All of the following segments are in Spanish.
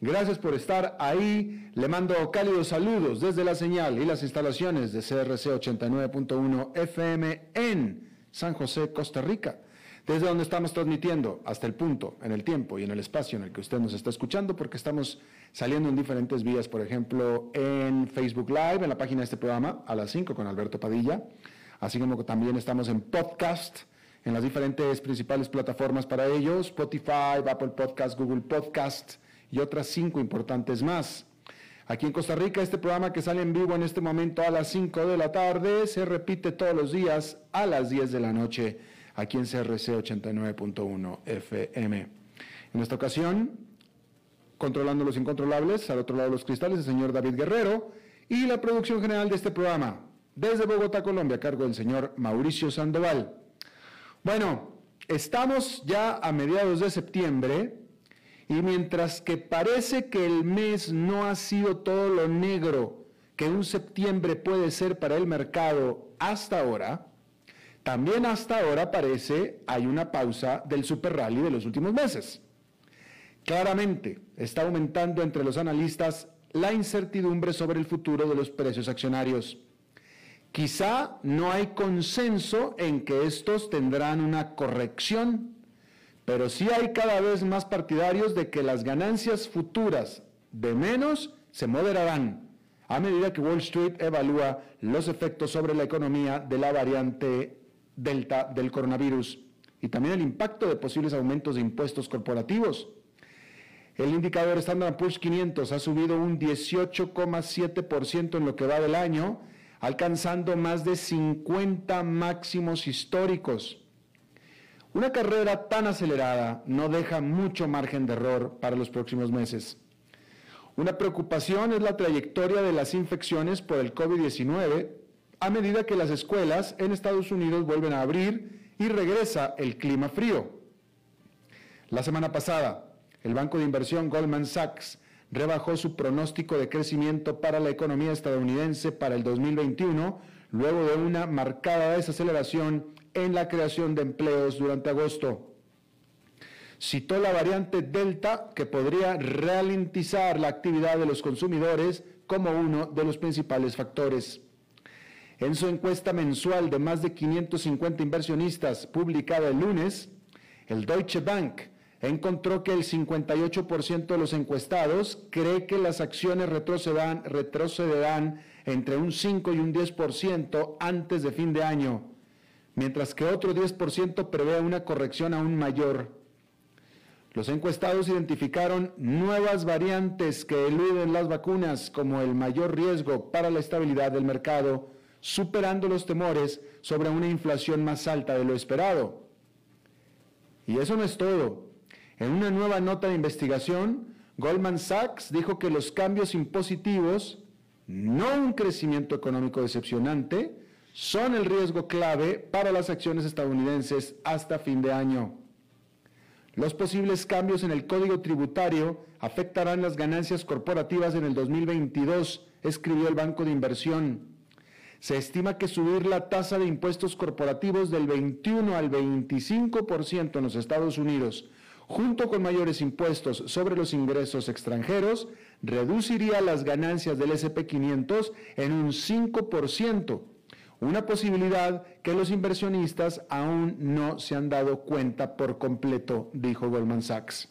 Gracias por estar ahí. Le mando cálidos saludos desde la señal y las instalaciones de CRC 89.1 FM en San José, Costa Rica. Desde donde estamos transmitiendo hasta el punto, en el tiempo y en el espacio en el que usted nos está escuchando, porque estamos saliendo en diferentes vías, por ejemplo, en Facebook Live, en la página de este programa, a las 5 con Alberto Padilla, así como también estamos en podcast, en las diferentes principales plataformas para ellos, Spotify, Apple Podcast, Google Podcast, y otras cinco importantes más. Aquí en Costa Rica, este programa que sale en vivo en este momento a las 5 de la tarde se repite todos los días a las 10 de la noche aquí en CRC 89.1 FM. En esta ocasión, controlando los incontrolables, al otro lado de los cristales, el señor David Guerrero y la producción general de este programa, desde Bogotá, Colombia, a cargo del señor Mauricio Sandoval. Bueno, estamos ya a mediados de septiembre y mientras que parece que el mes no ha sido todo lo negro que un septiembre puede ser para el mercado hasta ahora, también hasta ahora parece hay una pausa del super rally de los últimos meses. Claramente está aumentando entre los analistas la incertidumbre sobre el futuro de los precios accionarios. Quizá no hay consenso en que estos tendrán una corrección pero sí hay cada vez más partidarios de que las ganancias futuras de menos se moderarán a medida que Wall Street evalúa los efectos sobre la economía de la variante Delta del coronavirus y también el impacto de posibles aumentos de impuestos corporativos. El indicador Standard Poor's 500 ha subido un 18,7% en lo que va del año, alcanzando más de 50 máximos históricos. Una carrera tan acelerada no deja mucho margen de error para los próximos meses. Una preocupación es la trayectoria de las infecciones por el COVID-19 a medida que las escuelas en Estados Unidos vuelven a abrir y regresa el clima frío. La semana pasada, el banco de inversión Goldman Sachs rebajó su pronóstico de crecimiento para la economía estadounidense para el 2021 luego de una marcada desaceleración en la creación de empleos durante agosto. Citó la variante Delta que podría ralentizar la actividad de los consumidores como uno de los principales factores. En su encuesta mensual de más de 550 inversionistas publicada el lunes, el Deutsche Bank encontró que el 58% de los encuestados cree que las acciones retrocederán, retrocederán entre un 5 y un 10% antes de fin de año mientras que otro 10% prevé una corrección aún mayor. Los encuestados identificaron nuevas variantes que eluden las vacunas como el mayor riesgo para la estabilidad del mercado, superando los temores sobre una inflación más alta de lo esperado. Y eso no es todo. En una nueva nota de investigación, Goldman Sachs dijo que los cambios impositivos, no un crecimiento económico decepcionante, son el riesgo clave para las acciones estadounidenses hasta fin de año. Los posibles cambios en el código tributario afectarán las ganancias corporativas en el 2022, escribió el Banco de Inversión. Se estima que subir la tasa de impuestos corporativos del 21 al 25% en los Estados Unidos, junto con mayores impuestos sobre los ingresos extranjeros, reduciría las ganancias del SP500 en un 5% una posibilidad que los inversionistas aún no se han dado cuenta por completo, dijo Goldman Sachs.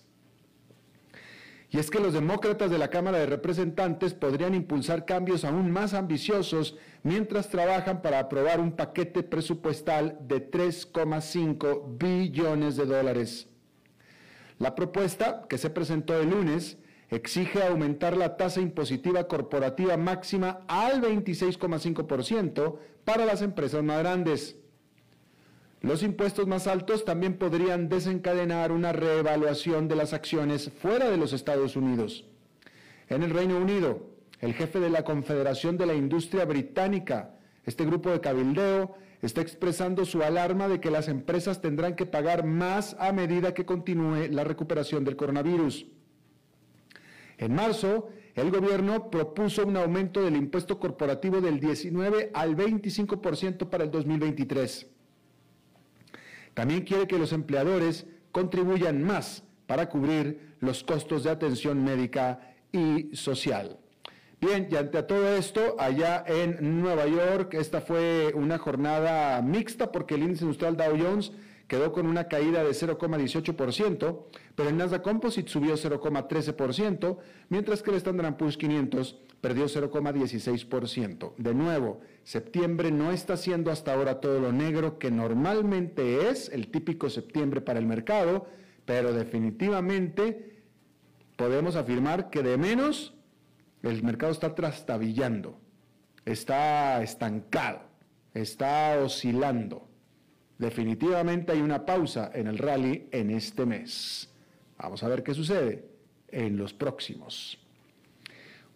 Y es que los demócratas de la Cámara de Representantes podrían impulsar cambios aún más ambiciosos mientras trabajan para aprobar un paquete presupuestal de 3,5 billones de dólares. La propuesta, que se presentó el lunes, exige aumentar la tasa impositiva corporativa máxima al 26,5% para las empresas más grandes. Los impuestos más altos también podrían desencadenar una reevaluación de las acciones fuera de los Estados Unidos. En el Reino Unido, el jefe de la Confederación de la Industria Británica, este grupo de cabildeo, está expresando su alarma de que las empresas tendrán que pagar más a medida que continúe la recuperación del coronavirus. En marzo, el gobierno propuso un aumento del impuesto corporativo del 19 al 25% para el 2023. También quiere que los empleadores contribuyan más para cubrir los costos de atención médica y social. Bien, y ante todo esto, allá en Nueva York, esta fue una jornada mixta porque el índice industrial Dow Jones quedó con una caída de 0,18%, pero el Nasdaq Composite subió 0,13%, mientras que el Standard Poor's 500 perdió 0,16%. De nuevo, septiembre no está siendo hasta ahora todo lo negro que normalmente es el típico septiembre para el mercado, pero definitivamente podemos afirmar que de menos el mercado está trastabillando, está estancado, está oscilando. Definitivamente hay una pausa en el rally en este mes. Vamos a ver qué sucede en los próximos.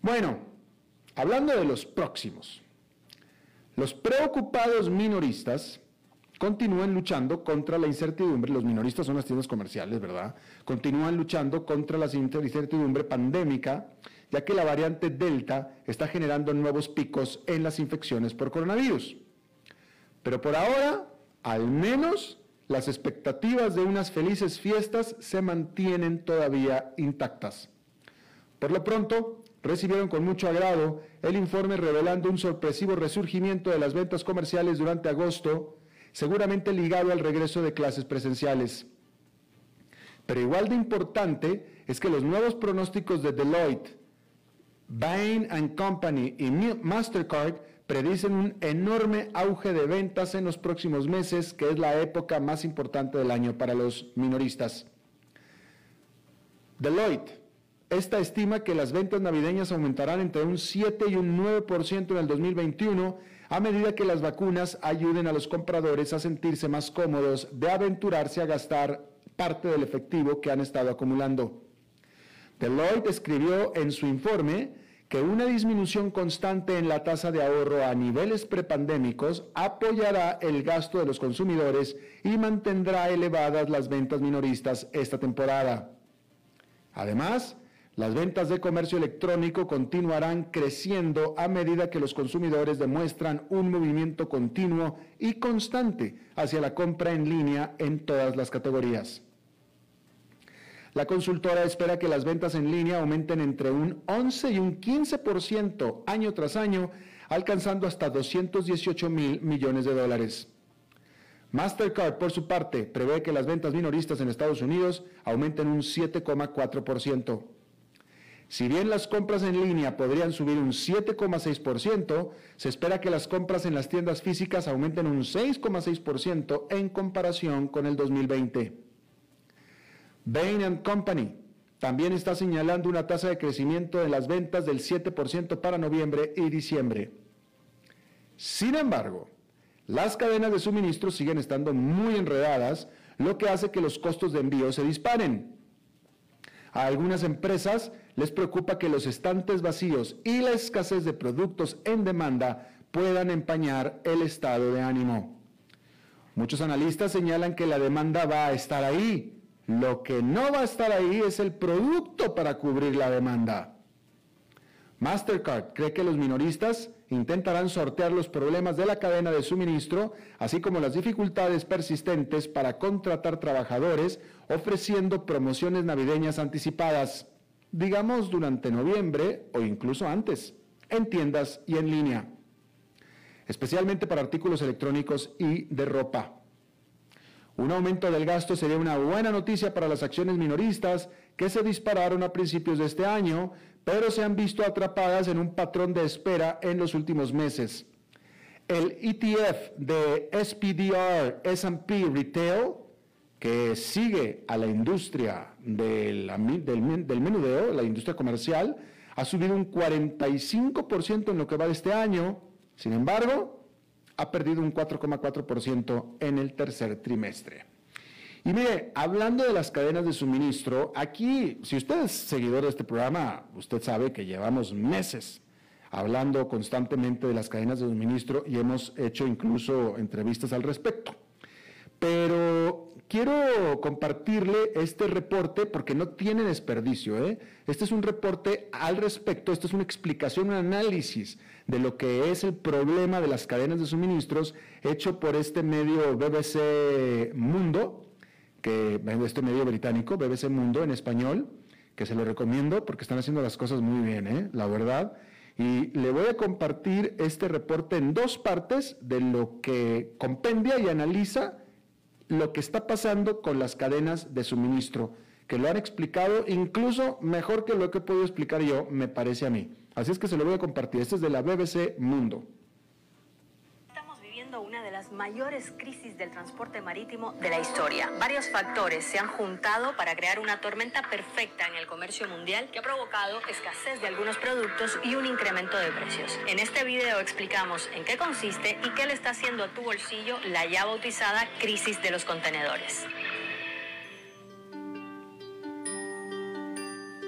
Bueno, hablando de los próximos, los preocupados minoristas continúan luchando contra la incertidumbre, los minoristas son las tiendas comerciales, ¿verdad? Continúan luchando contra la incertidumbre pandémica, ya que la variante Delta está generando nuevos picos en las infecciones por coronavirus. Pero por ahora, al menos las expectativas de unas felices fiestas se mantienen todavía intactas. Por lo pronto, recibieron con mucho agrado el informe revelando un sorpresivo resurgimiento de las ventas comerciales durante agosto, seguramente ligado al regreso de clases presenciales. Pero igual de importante es que los nuevos pronósticos de Deloitte, Bain Company y Mastercard predicen un enorme auge de ventas en los próximos meses, que es la época más importante del año para los minoristas. Deloitte, esta estima que las ventas navideñas aumentarán entre un 7 y un 9% en el 2021 a medida que las vacunas ayuden a los compradores a sentirse más cómodos de aventurarse a gastar parte del efectivo que han estado acumulando. Deloitte escribió en su informe que una disminución constante en la tasa de ahorro a niveles prepandémicos apoyará el gasto de los consumidores y mantendrá elevadas las ventas minoristas esta temporada. Además, las ventas de comercio electrónico continuarán creciendo a medida que los consumidores demuestran un movimiento continuo y constante hacia la compra en línea en todas las categorías. La consultora espera que las ventas en línea aumenten entre un 11 y un 15% año tras año, alcanzando hasta 218 mil millones de dólares. Mastercard, por su parte, prevé que las ventas minoristas en Estados Unidos aumenten un 7,4%. Si bien las compras en línea podrían subir un 7,6%, se espera que las compras en las tiendas físicas aumenten un 6,6% en comparación con el 2020. Bain Company también está señalando una tasa de crecimiento de las ventas del 7% para noviembre y diciembre. Sin embargo, las cadenas de suministro siguen estando muy enredadas, lo que hace que los costos de envío se disparen. A algunas empresas les preocupa que los estantes vacíos y la escasez de productos en demanda puedan empañar el estado de ánimo. Muchos analistas señalan que la demanda va a estar ahí, lo que no va a estar ahí es el producto para cubrir la demanda. Mastercard cree que los minoristas intentarán sortear los problemas de la cadena de suministro, así como las dificultades persistentes para contratar trabajadores, ofreciendo promociones navideñas anticipadas, digamos durante noviembre o incluso antes, en tiendas y en línea, especialmente para artículos electrónicos y de ropa. Un aumento del gasto sería una buena noticia para las acciones minoristas que se dispararon a principios de este año, pero se han visto atrapadas en un patrón de espera en los últimos meses. El ETF de SPDR SP Retail, que sigue a la industria del, del menudeo, la industria comercial, ha subido un 45% en lo que va de este año. Sin embargo, ha perdido un 4,4% en el tercer trimestre. Y mire, hablando de las cadenas de suministro, aquí, si usted es seguidor de este programa, usted sabe que llevamos meses hablando constantemente de las cadenas de suministro y hemos hecho incluso entrevistas al respecto. Pero quiero compartirle este reporte porque no tiene desperdicio. ¿eh? Este es un reporte al respecto, esto es una explicación, un análisis de lo que es el problema de las cadenas de suministros hecho por este medio BBC Mundo, que este medio británico, BBC Mundo en español, que se lo recomiendo porque están haciendo las cosas muy bien, ¿eh? la verdad. Y le voy a compartir este reporte en dos partes de lo que compendia y analiza lo que está pasando con las cadenas de suministro, que lo han explicado incluso mejor que lo que he podido explicar yo, me parece a mí. Así es que se lo voy a compartir. Este es de la BBC Mundo una de las mayores crisis del transporte marítimo de la historia. Varios factores se han juntado para crear una tormenta perfecta en el comercio mundial que ha provocado escasez de algunos productos y un incremento de precios. En este video explicamos en qué consiste y qué le está haciendo a tu bolsillo la ya bautizada crisis de los contenedores.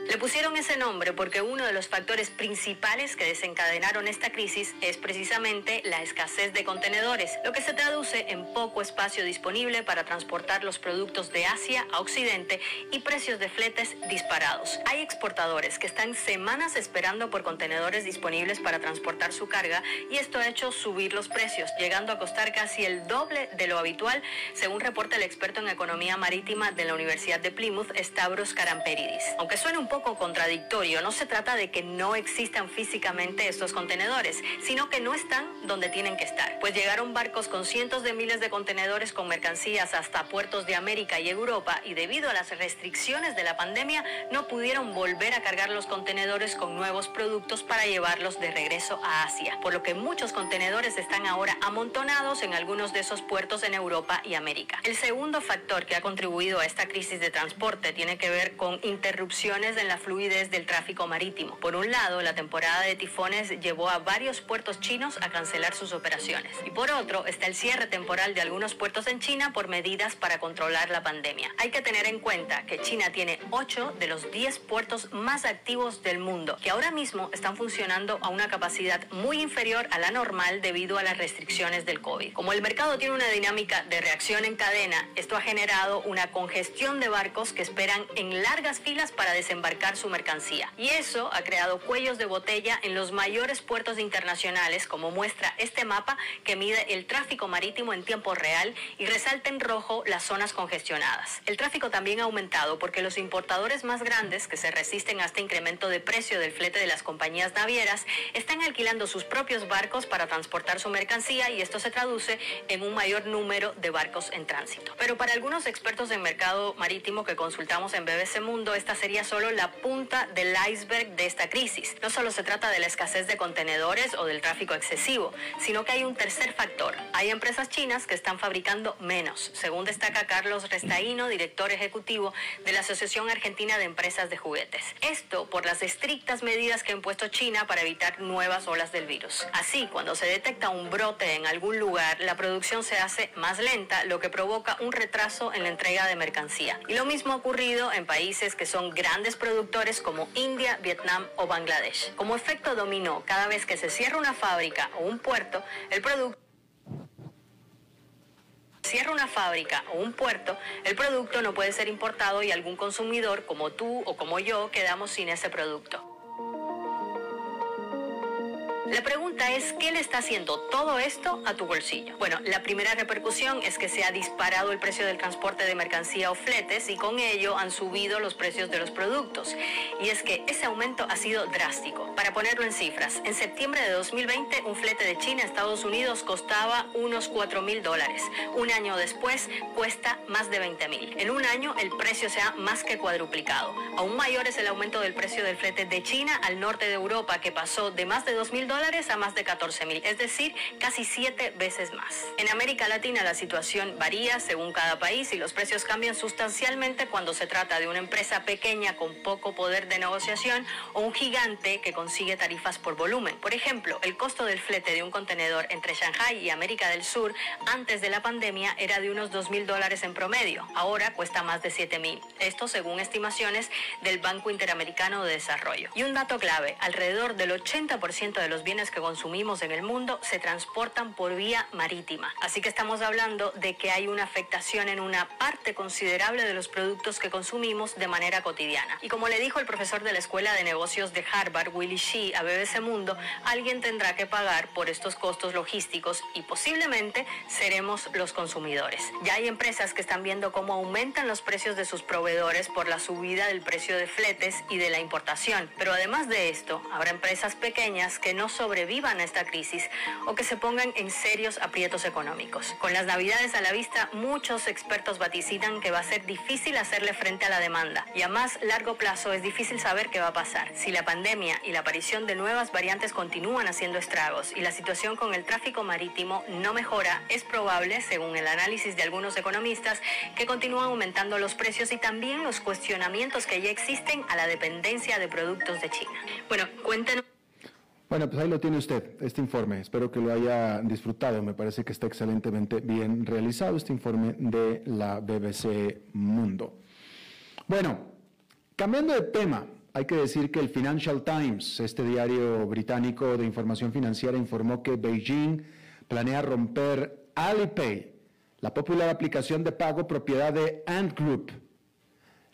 Le pusieron ese nombre porque uno de los factores principales que desencadenaron esta crisis es precisamente la escasez de contenedores, lo que se traduce en poco espacio disponible para transportar los productos de Asia a Occidente y precios de fletes disparados. Hay exportadores que están semanas esperando por contenedores disponibles para transportar su carga y esto ha hecho subir los precios, llegando a costar casi el doble de lo habitual, según reporta el experto en economía marítima de la Universidad de Plymouth, Stavros Karamperidis. Aunque suene un poco contradictorio. No se trata de que no existan físicamente estos contenedores, sino que no están donde tienen que estar. Pues llegaron barcos con cientos de miles de contenedores con mercancías hasta puertos de América y Europa y debido a las restricciones de la pandemia no pudieron volver a cargar los contenedores con nuevos productos para llevarlos de regreso a Asia. Por lo que muchos contenedores están ahora amontonados en algunos de esos puertos en Europa y América. El segundo factor que ha contribuido a esta crisis de transporte tiene que ver con interrupciones en la fluidez del tráfico marítimo. Por un lado, la temporada de tifones llevó a varios puertos chinos a cancelar sus operaciones. Y por otro, está el cierre temporal de algunos puertos en China por medidas para controlar la pandemia. Hay que tener en cuenta que China tiene 8 de los 10 puertos más activos del mundo, que ahora mismo están funcionando a una capacidad muy inferior a la normal debido a las restricciones del COVID. Como el mercado tiene una dinámica de reacción en cadena, esto ha generado una congestión de barcos que esperan en largas filas para desembarcar su mercancía. Y eso ha creado cuellos de botella en los mayores puertos internacionales, como muestra este mapa que mide el tráfico marítimo en tiempo real y resalta en rojo las zonas congestionadas. El tráfico también ha aumentado porque los importadores más grandes, que se resisten a este incremento de precio del flete de las compañías navieras, están alquilando sus propios barcos para transportar su mercancía y esto se traduce en un mayor número de barcos en tránsito. Pero para algunos expertos en mercado marítimo que consultamos en BBC Mundo, esta sería solo la punta del iceberg de esta crisis. No solo se trata de la escasez de contenedores o del tráfico excesivo, sino que hay un tercer factor. Hay empresas chinas que están fabricando menos, según destaca Carlos Restaíno, director ejecutivo de la Asociación Argentina de Empresas de Juguetes. Esto por las estrictas medidas que ha impuesto China para evitar nuevas olas del virus. Así, cuando se detecta un brote en algún lugar, la producción se hace más lenta, lo que provoca un retraso en la entrega de mercancía. Y lo mismo ha ocurrido en países que son grandes productores productores como India, Vietnam o Bangladesh. Como efecto dominó, cada vez que se cierra una fábrica o un puerto, el producto cierra una fábrica o un puerto, el producto no puede ser importado y algún consumidor como tú o como yo quedamos sin ese producto. La pregunta es, ¿qué le está haciendo todo esto a tu bolsillo? Bueno, la primera repercusión es que se ha disparado el precio del transporte de mercancía o fletes y con ello han subido los precios de los productos. Y es que ese aumento ha sido drástico. Para ponerlo en cifras, en septiembre de 2020 un flete de China a Estados Unidos costaba unos 4 mil dólares. Un año después cuesta más de 20 mil. En un año el precio se ha más que cuadruplicado. Aún mayor es el aumento del precio del flete de China al norte de Europa que pasó de más de 2 mil dólares a más de 14 mil, es decir, casi siete veces más. En América Latina la situación varía según cada país y los precios cambian sustancialmente cuando se trata de una empresa pequeña con poco poder de negociación o un gigante que consigue tarifas por volumen. Por ejemplo, el costo del flete de un contenedor entre Shanghai y América del Sur antes de la pandemia era de unos 2 mil dólares en promedio. Ahora cuesta más de 7 mil. Esto según estimaciones del Banco Interamericano de Desarrollo. Y un dato clave, alrededor del 80% de los bienes que consumimos en el mundo se transportan por vía marítima. Así que estamos hablando de que hay una afectación en una parte considerable de los productos que consumimos de manera cotidiana. Y como le dijo el profesor de la Escuela de Negocios de Harvard, Willy Shee, a BBC Mundo, alguien tendrá que pagar por estos costos logísticos y posiblemente seremos los consumidores. Ya hay empresas que están viendo cómo aumentan los precios de sus proveedores por la subida del precio de fletes y de la importación. Pero además de esto, habrá empresas pequeñas que no sobrevivan a esta crisis o que se pongan en serios aprietos económicos. Con las navidades a la vista, muchos expertos vaticinan que va a ser difícil hacerle frente a la demanda y a más largo plazo es difícil saber qué va a pasar. Si la pandemia y la aparición de nuevas variantes continúan haciendo estragos y la situación con el tráfico marítimo no mejora, es probable, según el análisis de algunos economistas, que continúan aumentando los precios y también los cuestionamientos que ya existen a la dependencia de productos de China. Bueno, cuéntenos. Bueno, pues ahí lo tiene usted, este informe. Espero que lo haya disfrutado. Me parece que está excelentemente bien realizado este informe de la BBC Mundo. Bueno, cambiando de tema, hay que decir que el Financial Times, este diario británico de información financiera, informó que Beijing planea romper Alipay, la popular aplicación de pago propiedad de Ant Group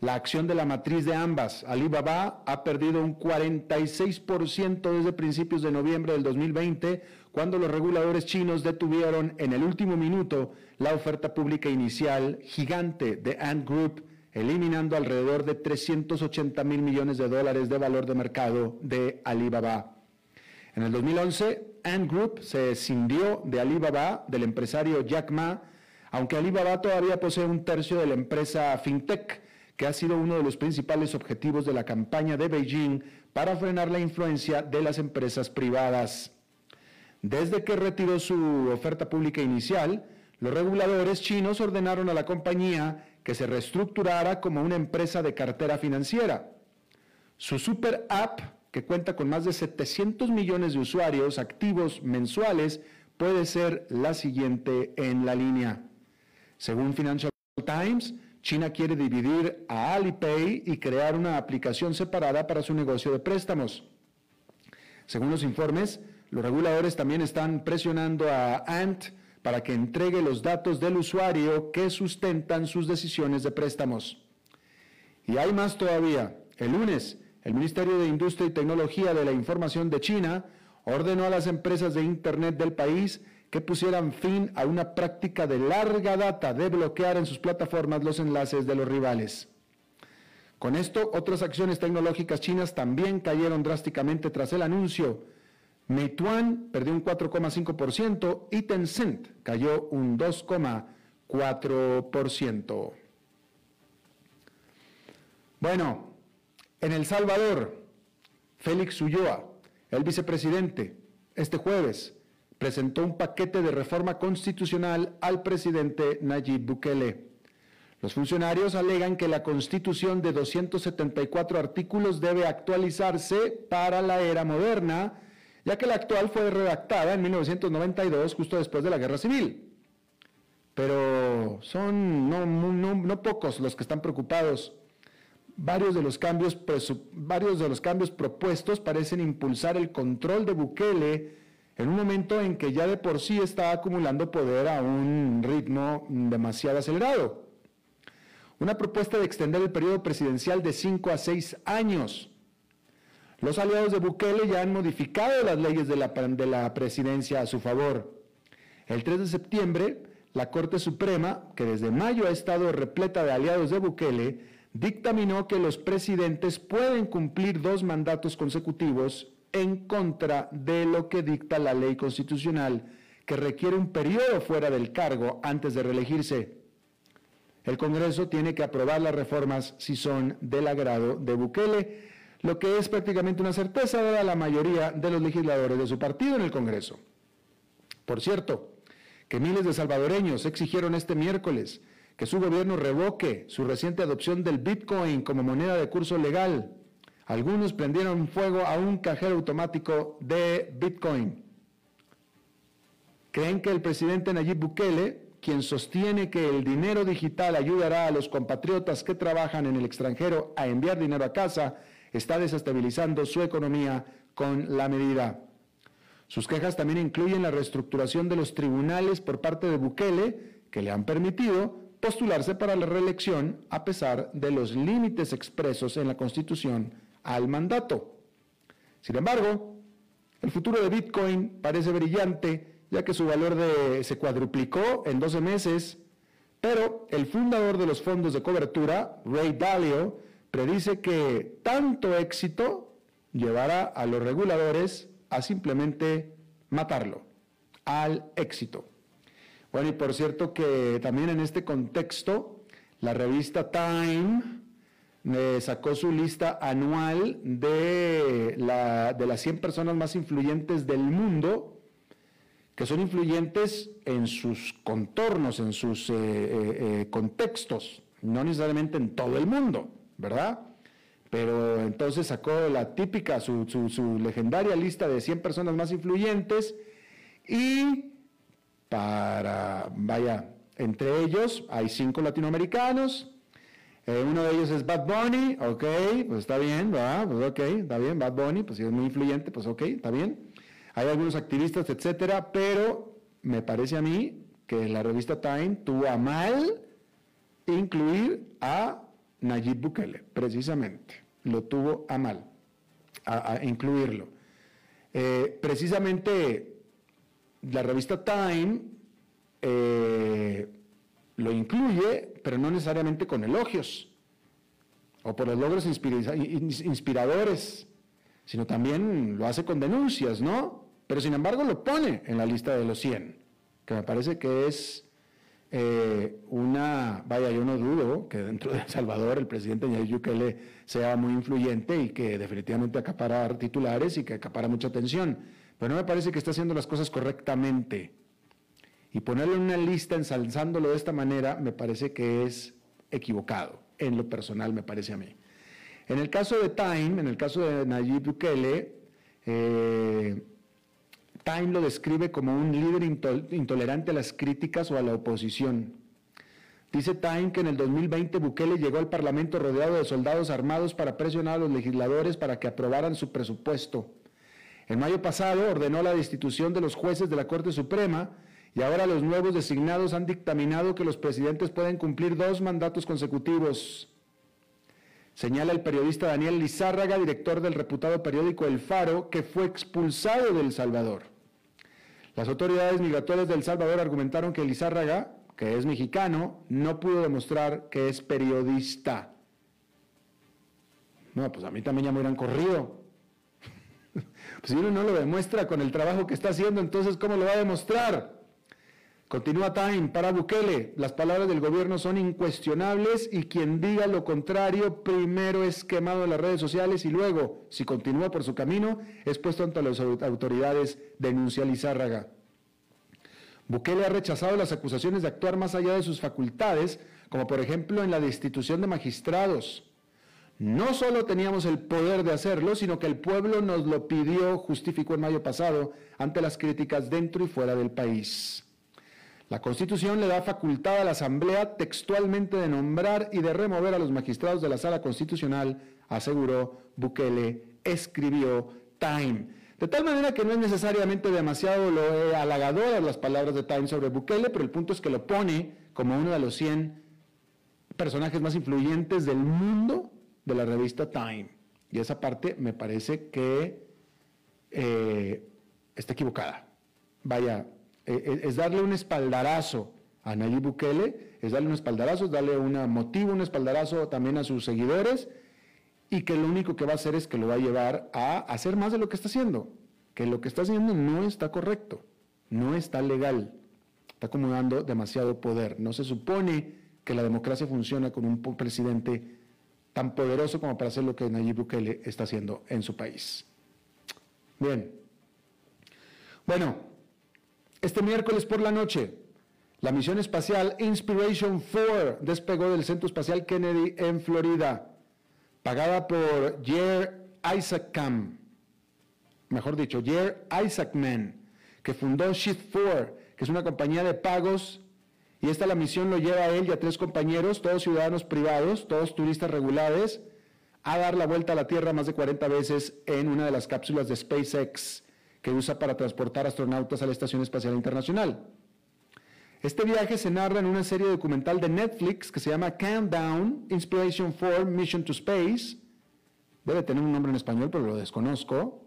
la acción de la matriz de ambas, Alibaba, ha perdido un 46% desde principios de noviembre del 2020, cuando los reguladores chinos detuvieron en el último minuto la oferta pública inicial gigante de Ant Group, eliminando alrededor de 380 mil millones de dólares de valor de mercado de Alibaba. En el 2011, Ant Group se escindió de Alibaba, del empresario Jack Ma, aunque Alibaba todavía posee un tercio de la empresa FinTech, que ha sido uno de los principales objetivos de la campaña de Beijing para frenar la influencia de las empresas privadas. Desde que retiró su oferta pública inicial, los reguladores chinos ordenaron a la compañía que se reestructurara como una empresa de cartera financiera. Su super app, que cuenta con más de 700 millones de usuarios activos mensuales, puede ser la siguiente en la línea. Según Financial Times, China quiere dividir a Alipay y crear una aplicación separada para su negocio de préstamos. Según los informes, los reguladores también están presionando a Ant para que entregue los datos del usuario que sustentan sus decisiones de préstamos. Y hay más todavía. El lunes, el Ministerio de Industria y Tecnología de la Información de China ordenó a las empresas de Internet del país que pusieran fin a una práctica de larga data de bloquear en sus plataformas los enlaces de los rivales. Con esto, otras acciones tecnológicas chinas también cayeron drásticamente tras el anuncio. Meituan perdió un 4,5% y Tencent cayó un 2,4%. Bueno, en El Salvador, Félix Ulloa, el vicepresidente, este jueves presentó un paquete de reforma constitucional al presidente Nayib Bukele. Los funcionarios alegan que la constitución de 274 artículos debe actualizarse para la era moderna, ya que la actual fue redactada en 1992, justo después de la Guerra Civil. Pero son no, pocos los que están preocupados. Varios de, los cambios, varios de los cambios propuestos parecen impulsar el control de Bukele en un momento en que ya de por sí está acumulando poder a un ritmo demasiado acelerado. Una propuesta de extender el periodo presidencial de cinco a seis años. Los aliados de Bukele ya han modificado las leyes de la, de la presidencia a su favor. El 3 de septiembre, la Corte Suprema, que desde mayo ha estado repleta de aliados de Bukele, dictaminó que los presidentes pueden cumplir dos mandatos consecutivos en contra de lo que dicta la ley constitucional, que requiere un periodo fuera del cargo antes de reelegirse. El Congreso tiene que aprobar las reformas si son del agrado de Bukele lo que es prácticamente una certeza de la mayoría de los legisladores de su partido en el Congreso. Por cierto, que miles de salvadoreños exigieron este miércoles que su gobierno revoque su reciente adopción del Bitcoin como moneda de curso legal. Algunos prendieron fuego a un cajero automático de Bitcoin. Creen que el presidente Nayib Bukele, quien sostiene que el dinero digital ayudará a los compatriotas que trabajan en el extranjero a enviar dinero a casa, está desestabilizando su economía con la medida. Sus quejas también incluyen la reestructuración de los tribunales por parte de Bukele, que le han permitido postularse para la reelección a pesar de los límites expresos en la Constitución al mandato. Sin embargo, el futuro de Bitcoin parece brillante, ya que su valor se cuadruplicó en 12 meses, pero el fundador de los fondos de cobertura, Ray Dalio, predice que tanto éxito llevará a los reguladores a simplemente matarlo, al éxito. Bueno, y por cierto que también en este contexto, la revista Time eh, sacó su lista anual de, de las 100 personas más influyentes del mundo, que son influyentes en sus contornos, en sus eh, eh, contextos, no necesariamente en todo el mundo. ¿verdad? Pero entonces sacó la típica, su, legendaria lista de 100 personas más influyentes y para, vaya, entre ellos hay cinco latinoamericanos, eh, uno de ellos es Bad Bunny, ok, pues está bien, ¿verdad? Pues ok, está bien, Bad Bunny, pues si es muy influyente, pues ok, está bien. Hay algunos activistas, etcétera, pero me parece a mí que la revista Time tuvo a mal incluir a Nayib Bukele, precisamente, lo tuvo a mal, a, incluirlo. Eh, precisamente la revista Time eh, lo incluye, pero no necesariamente con elogios o por los logros inspiradores, sino también lo hace con denuncias, ¿no? Pero sin embargo lo pone en la lista de los 100, que me parece que es eh, una, vaya, yo no dudo que dentro de El Salvador el presidente Nayib Bukele sea muy influyente y que definitivamente acapara titulares y que acapara mucha atención, pero no me parece que esté haciendo las cosas correctamente. Y ponerlo en una lista ensalzándolo de esta manera me parece que es equivocado, en lo personal me parece a mí. En el caso de Time, en el caso de Nayib Bukele, eh, Time lo describe como un líder intolerante a las críticas o a la oposición. Dice Time que en el 2020 Bukele llegó al Parlamento rodeado de soldados armados para presionar a los legisladores para que aprobaran su presupuesto. En mayo pasado ordenó la destitución de los jueces de la Corte Suprema y ahora los nuevos designados han dictaminado que los presidentes pueden cumplir dos mandatos consecutivos. Señala el periodista Daniel Lizárraga, director del reputado periódico El Faro, que fue expulsado de El Salvador. Las autoridades migratorias de El Salvador argumentaron que Lizárraga, que es mexicano, no pudo demostrar que es periodista. No, pues a mí también ya me corrido. pues si uno no lo demuestra con el trabajo que está haciendo, entonces ¿cómo lo va a demostrar? Continúa Time, para Bukele, las palabras del gobierno son incuestionables y quien diga lo contrario primero es quemado en las redes sociales y luego, si continúa por su camino, es puesto ante las autoridades, denuncia Lizárraga. Bukele ha rechazado las acusaciones de actuar más allá de sus facultades, como por ejemplo en la destitución de magistrados. No solo teníamos el poder de hacerlo, sino que el pueblo nos lo pidió, justificó en mayo pasado, ante las críticas dentro y fuera del país. La Constitución le da facultad a la Asamblea textualmente de nombrar y de remover a los magistrados de la Sala Constitucional, aseguró Bukele, escribió Time. De tal manera que no es necesariamente demasiado lo, las palabras de Time sobre Bukele, pero el punto es que lo pone como uno de los 100 personajes más influyentes del mundo de la revista Time. Y esa parte me parece que eh, está equivocada. Vaya, eh, eh, es darle un espaldarazo a Nayib Bukele, es darle un espaldarazo, es darle un motivo, un espaldarazo también a sus seguidores y que lo único que va a hacer es que lo va a llevar a hacer más de lo que está haciendo, que lo que está haciendo no está correcto, no está legal, está acumulando demasiado poder. No se supone que la democracia funciona con un presidente tan poderoso como para hacer lo que Nayib Bukele está haciendo en su país. Bien. Bueno, este miércoles por la noche, la misión espacial Inspiration 4 despegó del Centro Espacial Kennedy en Florida, pagada por Jer Isaacman, mejor dicho, Jer Isaacman, que fundó Shift 4, que es una compañía de pagos, y esta la misión lo lleva a él y a tres compañeros, todos ciudadanos privados, todos turistas regulares, a dar la vuelta a la Tierra más de 40 veces en una de las cápsulas de SpaceX que usa para transportar astronautas a la Estación Espacial Internacional. Este viaje se narra en una serie documental de Netflix que se llama Countdown, Inspiration for Mission to Space. Debe tener un nombre en español, pero lo desconozco.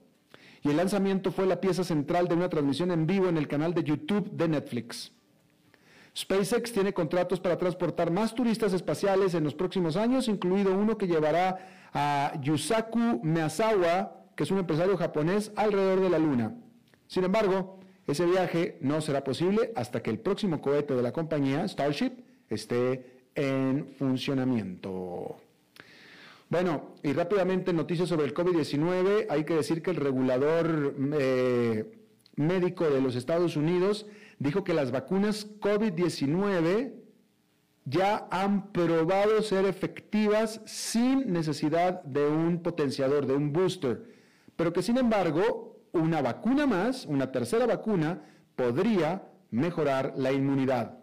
Y el lanzamiento fue la pieza central de una transmisión en vivo en el canal de YouTube de Netflix. SpaceX tiene contratos para transportar más turistas espaciales en los próximos años, incluido uno que llevará a Yusaku Miyazawa, que es un empresario japonés, alrededor de la Luna. Sin embargo, ese viaje no será posible hasta que el próximo cohete de la compañía, Starship, esté en funcionamiento. Bueno, y rápidamente noticias sobre el COVID-19. Hay que decir que el regulador eh, médico de los Estados Unidos dijo que las vacunas COVID-19 ya han probado ser efectivas sin necesidad de un potenciador, de un booster, pero que sin embargo una vacuna más, una tercera vacuna, podría mejorar la inmunidad.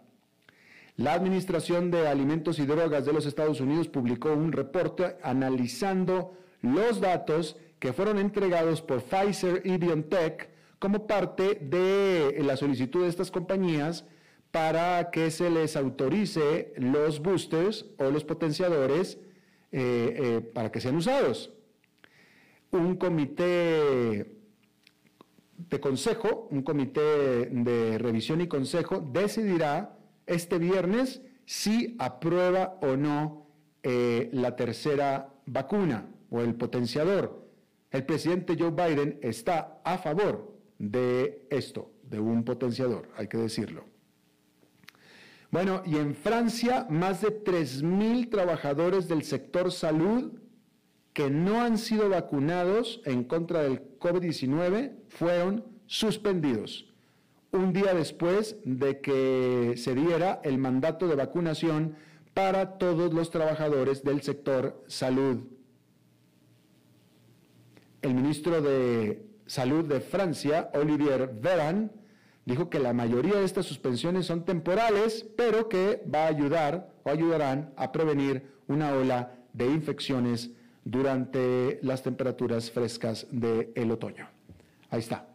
La Administración de Alimentos y Drogas de los Estados Unidos publicó un reporte analizando los datos que fueron entregados por Pfizer y BioNTech como parte de la solicitud de estas compañías para que se les autorice los boosters o los potenciadores eh, eh, para que sean usados. Un comité de consejo, un comité de revisión y consejo decidirá este viernes si aprueba o no eh, la tercera vacuna o el potenciador. El presidente Joe Biden está a favor de esto, de un potenciador, hay que decirlo. Bueno, y en Francia, más de 3.000 trabajadores del sector salud que no han sido vacunados en contra del COVID-19 fueron suspendidos un día después de que se diera el mandato de vacunación para todos los trabajadores del sector salud. El ministro de Salud de Francia, Olivier Véran, dijo que la mayoría de estas suspensiones son temporales, pero que va a ayudar o ayudarán a prevenir una ola de infecciones durante las temperaturas frescas del otoño. Ahí está.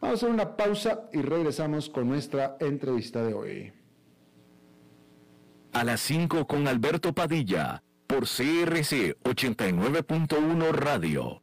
Vamos a hacer una pausa y regresamos con nuestra entrevista de hoy. A las 5 con Alberto Padilla, por CRC 89.1 Radio.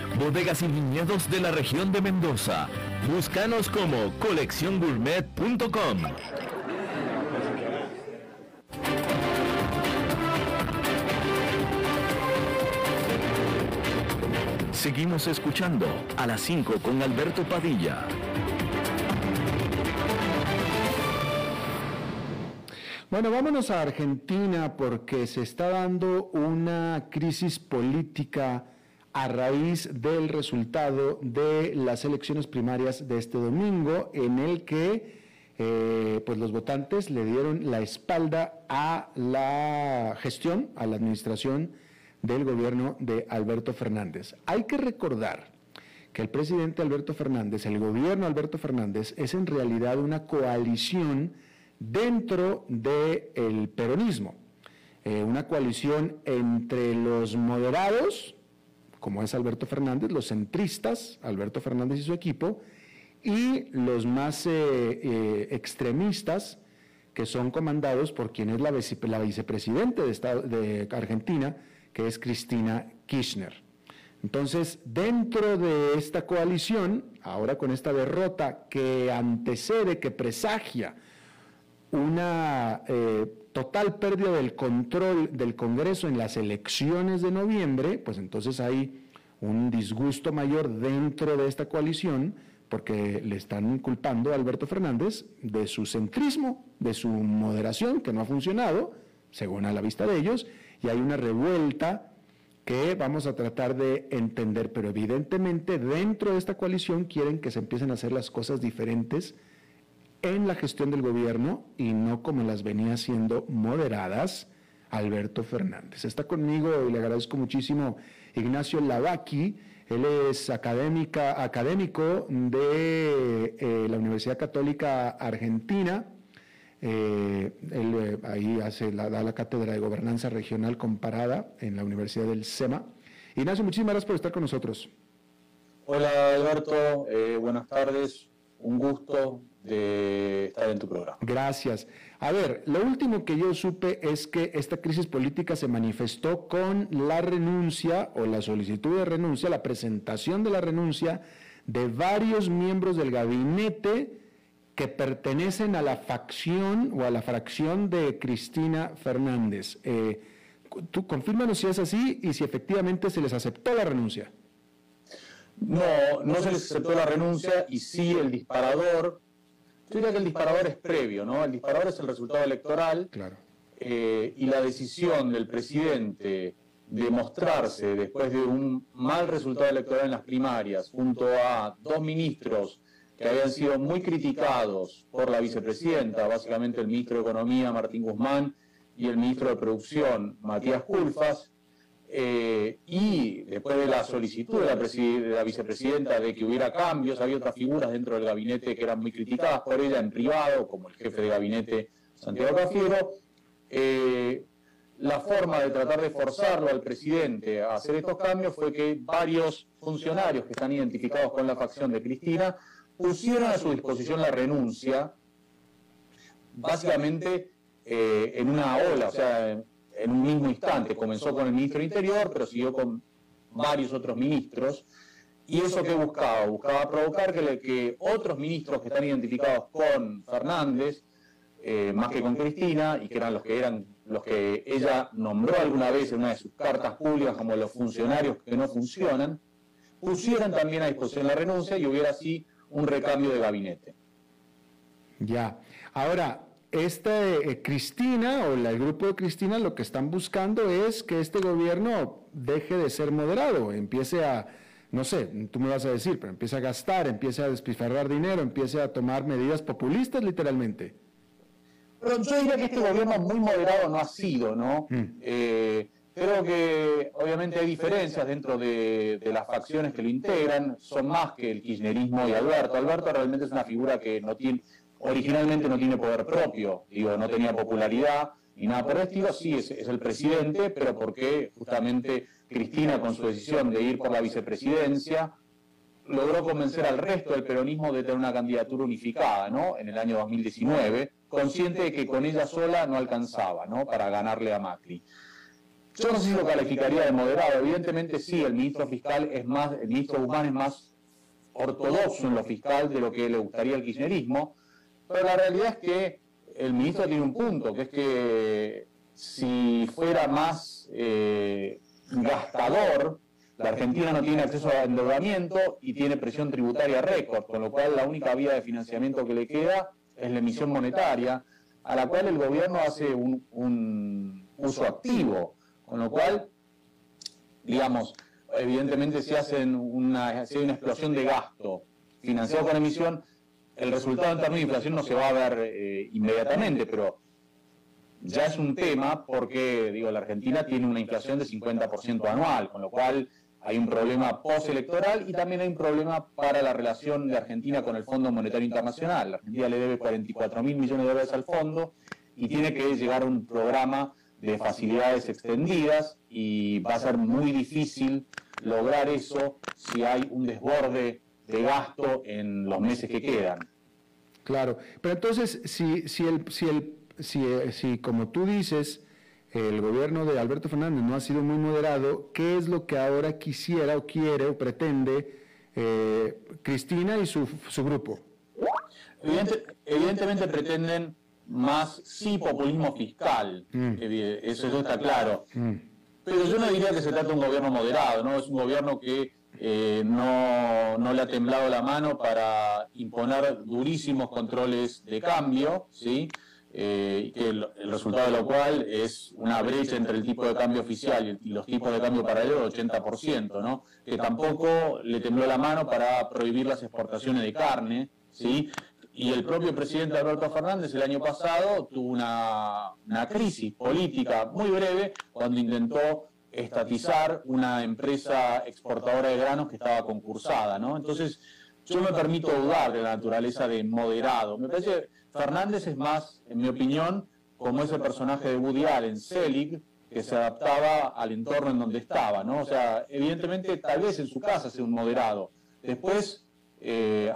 bodegas y viñedos de la región de Mendoza. Búscanos como colecciongourmet.com. Seguimos escuchando a las 5 con Alberto Padilla. Bueno, vámonos a Argentina porque se está dando una crisis política a raíz del resultado de las elecciones primarias de este domingo, en el que eh, pues los votantes le dieron la espalda a la gestión, a la administración del gobierno de Alberto Fernández. Hay que recordar que el presidente Alberto Fernández, el gobierno Alberto Fernández, es en realidad una coalición dentro del peronismo, eh, una coalición entre los moderados, como es Alberto Fernández, los centristas, Alberto Fernández y su equipo, y los más eh, eh, extremistas, que son comandados por quien es la, vicepresidente de, de Argentina, que es Cristina Kirchner. Entonces, dentro de esta coalición, ahora con esta derrota que antecede, que presagia una eh, total pérdida del control del Congreso en las elecciones de noviembre, pues entonces hay un disgusto mayor dentro de esta coalición porque le están culpando a Alberto Fernández de su centrismo, de su moderación, que no ha funcionado, según a la vista de ellos, y hay una revuelta que vamos a tratar de entender, pero evidentemente dentro de esta coalición quieren que se empiecen a hacer las cosas diferentes en la gestión del gobierno y no como las venía haciendo moderadas Alberto Fernández. Está conmigo y le agradezco muchísimo Ignacio Lavaki, él es académica, académico de eh, la Universidad Católica Argentina, eh, él eh, ahí hace da la cátedra de gobernanza regional comparada en la Universidad del SEMA. Ignacio, muchísimas gracias por estar con nosotros. Hola Alberto, buenas tardes, un gusto de estar en tu programa. Gracias. A ver, lo último que yo supe es que esta crisis política se manifestó con la renuncia o la solicitud de renuncia, la presentación de la renuncia de varios miembros del gabinete que pertenecen a la facción o a la fracción de Cristina Fernández. Eh, tú confírmanos si es así y si efectivamente se les aceptó la renuncia. No, no se les aceptó la renuncia y sí el disparador yo diría que el disparador es previo, ¿no? El disparador es el resultado electoral. Claro. Eh, y la decisión del presidente de mostrarse después de un mal resultado electoral en las primarias, junto a dos ministros que habían sido muy criticados por la vicepresidenta, básicamente el ministro de Economía, Martín Guzmán, y el ministro de Producción, Matías Culfas, eh, y después de la solicitud de la, vicepresidenta de que hubiera cambios, había otras figuras dentro del gabinete que eran muy criticadas por ella en privado, como el jefe de gabinete Santiago Cafiero. Eh, la forma de tratar de forzarlo al presidente a hacer estos cambios fue que varios funcionarios que están identificados con la facción de Cristina pusieron a su disposición la renuncia, básicamente eh, en una ola, o sea, en un mismo instante. Comenzó con el ministro del Interior, pero siguió con varios otros ministros. ¿Y eso qué buscaba? Buscaba provocar que, que otros ministros que están identificados con Fernández, eh, más que con Cristina, y que eran los que eran los que ella nombró alguna vez en una de sus cartas públicas como los funcionarios que no funcionan, pusieran también a disposición la renuncia y hubiera así un recambio de gabinete. Ya. Ahora, esta eh, Cristina o el grupo de Cristina lo que están buscando es que este gobierno deje de ser moderado, empiece a, no sé, tú me vas a decir, pero empiece a gastar, empiece a despifarrar dinero, empiece a tomar medidas populistas literalmente. Pero yo diría que este gobierno muy moderado no ha sido, ¿no? Mm. Eh, creo que obviamente hay diferencias dentro de, de, las facciones que lo integran, son más que el kirchnerismo y Alberto. Alberto realmente es una figura que no tiene, originalmente no tiene poder propio, digo, no tenía popularidad ni nada por el estilo, sí es, el presidente, pero porque justamente Cristina con su decisión de ir por la vicepresidencia logró convencer al resto del peronismo de tener una candidatura unificada, ¿no? En el año 2019, consciente de que con ella sola no alcanzaba, ¿no? Para ganarle a Macri. Yo no sé si lo calificaría de moderado, evidentemente sí, el ministro fiscal es más, el ministro Guzmán es más ortodoxo en lo fiscal de lo que le gustaría al kirchnerismo, pero la realidad es que el ministro tiene un punto, que es que si fuera más eh, gastador, la Argentina no tiene acceso a endeudamiento y tiene presión tributaria récord, con lo cual la única vía de financiamiento que le queda es la emisión monetaria, a la cual el gobierno hace un, uso activo, con lo cual, digamos, evidentemente si hacen una, si hay una explosión de gasto financiado con emisión, el resultado en términos de inflación no se va a ver eh, inmediatamente, pero ya es un tema porque, digo, la Argentina tiene una inflación de 50% anual, con lo cual hay un problema postelectoral y también hay un problema para la relación de Argentina con el Fondo Monetario Internacional. La Argentina le debe 44 mil millones de dólares al fondo y tiene que llegar a un programa de facilidades extendidas y va a ser muy difícil lograr eso si hay un desborde de gasto en los meses que quedan. Claro, pero entonces si, si, el, si, el, si, si como tú dices, el gobierno de Alberto Fernández no ha sido muy moderado, ¿qué es lo que ahora quisiera o quiere o pretende eh, Cristina y su, su grupo? evidentemente pretenden más sí populismo fiscal, mm. eso, está claro. Mm. Pero yo no diría que se trata de un gobierno moderado, ¿no? Es un gobierno que eh, no, no, le ha temblado la mano para imponer durísimos controles de cambio, ¿sí? Eh, que el, resultado de lo cual es una brecha entre el tipo de cambio oficial y, los tipos de cambio paralelo del 80%, ¿no? que tampoco le tembló la mano para prohibir las exportaciones de carne, ¿sí? y el propio presidente Alberto Fernández el año pasado tuvo una, una crisis política muy breve cuando intentó estatizar una empresa exportadora de granos que estaba concursada, ¿no? Entonces, yo me permito dudar de la naturaleza de moderado. Me parece Fernández es más, en mi opinión, como ese personaje de Woody Allen, Selig, que se adaptaba al entorno en donde estaba, ¿no? O sea, evidentemente, tal vez en su casa sea un moderado. Después, eh,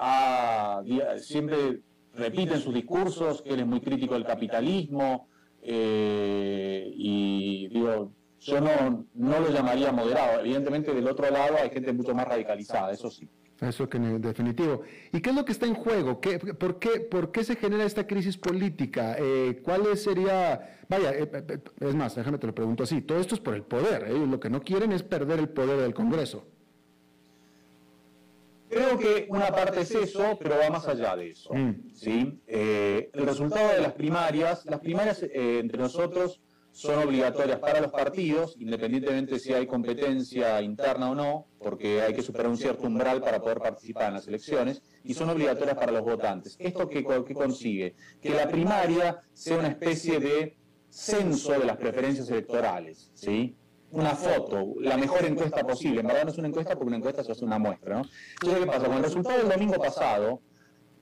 siempre repite en sus discursos que él es muy crítico del capitalismo, eh, y digo, yo no, no lo llamaría moderado. Evidentemente, del otro lado hay gente mucho más radicalizada, eso sí. Eso que en definitivo. ¿Y qué es lo que está en juego? ¿Qué, por, qué, ¿Por qué se genera esta crisis política? Eh, ¿Cuál sería, vaya, eh, eh, es más, déjame te lo pregunto así, todo esto es por el poder, ellos lo que no quieren es perder el poder del Congreso. Creo que una parte es eso, pero va más allá de eso. Mm. ¿sí? el resultado de las primarias, las primarias entre nosotros son obligatorias para los partidos, independientemente si hay competencia interna o no, porque hay que superar un cierto umbral para poder participar en las elecciones, y son obligatorias para los votantes. ¿Esto qué, consigue? Que la primaria sea una especie de censo de las preferencias electorales, ¿sí? Una foto, la mejor encuesta posible. En verdad no es una encuesta porque una encuesta se hace una muestra, ¿no? Entonces, ¿qué pasa? Con el resultado del domingo pasado,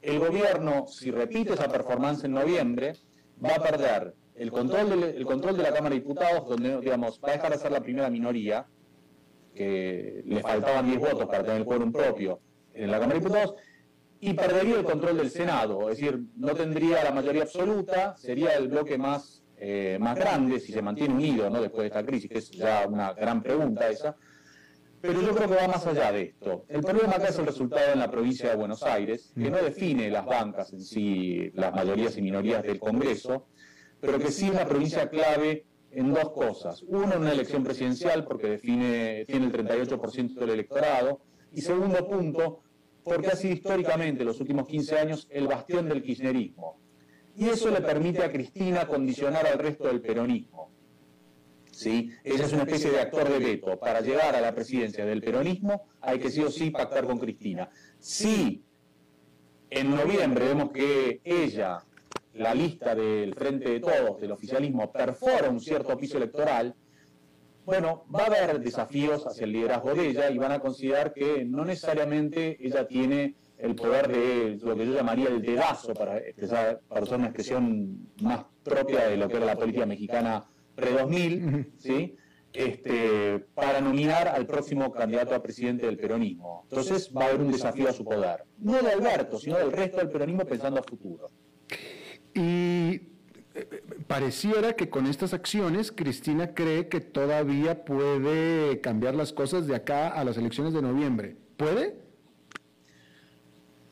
el gobierno, si repite esa performance en noviembre, va a perder el control, de, control de la Cámara de Diputados, donde digamos, va a dejar de ser la primera minoría, que le faltaban 10 votos para tener el quórum propio en la Cámara de Diputados, y perdería el control del Senado, es decir, no tendría la mayoría absoluta, sería el bloque más, eh, más grande si se mantiene unido ¿no? después de esta crisis, que es ya una gran pregunta esa. Pero yo creo que va más allá de esto. El problema acá es el resultado en la provincia de Buenos Aires, que no define las bancas en sí, las mayorías y minorías del Congreso, pero que sí es la provincia clave en dos cosas. Uno, en una elección presidencial, porque define, tiene el 38% del electorado. Y segundo punto, porque ha sido históricamente, los últimos 15 años, el bastión del kirchnerismo. Y eso le permite a Cristina condicionar al resto del peronismo. ¿Sí? Ella es una especie de actor de veto. Para llegar a la presidencia del peronismo hay que sí o sí pactar con Cristina. Si en noviembre vemos que ella la lista del Frente de Todos, del oficialismo, perfora un cierto piso electoral, bueno, va a haber desafíos hacia el liderazgo de ella y van a considerar que no necesariamente ella tiene el poder de lo que yo llamaría el dedazo, para, para usar una expresión más propia de lo que era la política mexicana pre-2000, ¿sí? este, para nominar al próximo candidato a presidente del peronismo. Entonces va a haber un desafío a su poder. No de Alberto, sino del resto del peronismo pensando a futuro. Y eh, pareciera que con estas acciones Cristina cree que todavía puede cambiar las cosas de acá a las elecciones de noviembre. ¿Puede?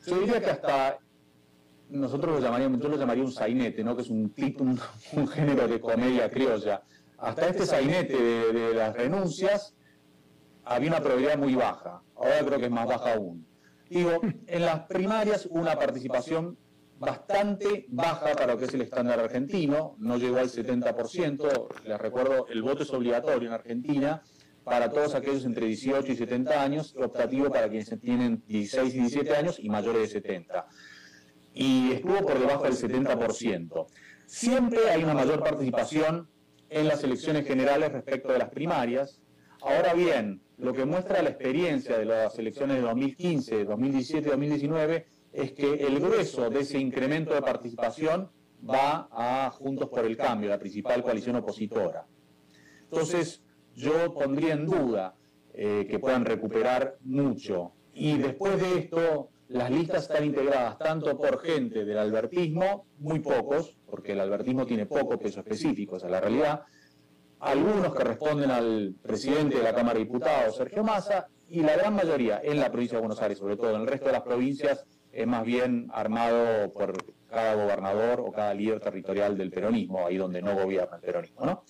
Yo diría que hasta nosotros lo llamaríamos, yo lo llamaría un sainete, ¿no? que es un tipo, un género de comedia criolla hasta este sainete de, las renuncias había una probabilidad muy baja, ahora creo que es más baja aún. Digo, en las primarias hubo una participación bastante baja para lo que es el estándar argentino, no llegó al 70%, les recuerdo, el voto es obligatorio en Argentina para todos aquellos entre 18 y 70 años, optativo para quienes tienen 16 y 17 años y mayores de 70. Y estuvo por debajo del 70%. Siempre hay una mayor participación en las elecciones generales respecto de las primarias. Ahora bien, lo que muestra la experiencia de las elecciones de 2015, 2017 y 2019 es que el grueso de ese incremento de participación va a Juntos por el Cambio, la principal coalición opositora. Entonces, yo pondría en duda eh, que puedan recuperar mucho. Y después de esto, las listas están integradas tanto por gente del albertismo, muy pocos, porque el albertismo tiene poco peso específico, esa es la realidad, algunos que responden al presidente de la Cámara de Diputados, Sergio Massa, y la gran mayoría en la provincia de Buenos Aires, sobre todo en el resto de las provincias, es más bien armado por cada gobernador o cada líder territorial del peronismo, ahí donde no gobierna el peronismo, ¿no?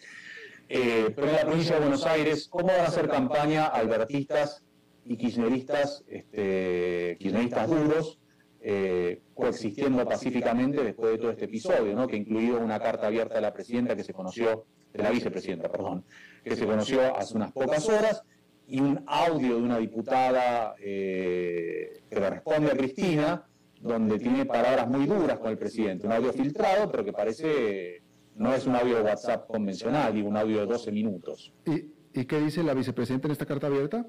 Eh, pero en la provincia de Buenos Aires, ¿cómo van a hacer campaña albertistas y kirchneristas, este, kirchneristas duros, eh, coexistiendo pacíficamente después de todo este episodio, ¿no? que incluyó una carta abierta de la presidenta que se conoció, de la vicepresidenta, perdón, que se conoció hace unas pocas horas, y un audio de una diputada eh, que le responde a Cristina, donde tiene palabras muy duras con el presidente, un audio filtrado, pero que parece, no es un audio de WhatsApp convencional, digo un audio de 12 minutos. ¿Y, ¿Y qué dice la vicepresidenta en esta carta abierta?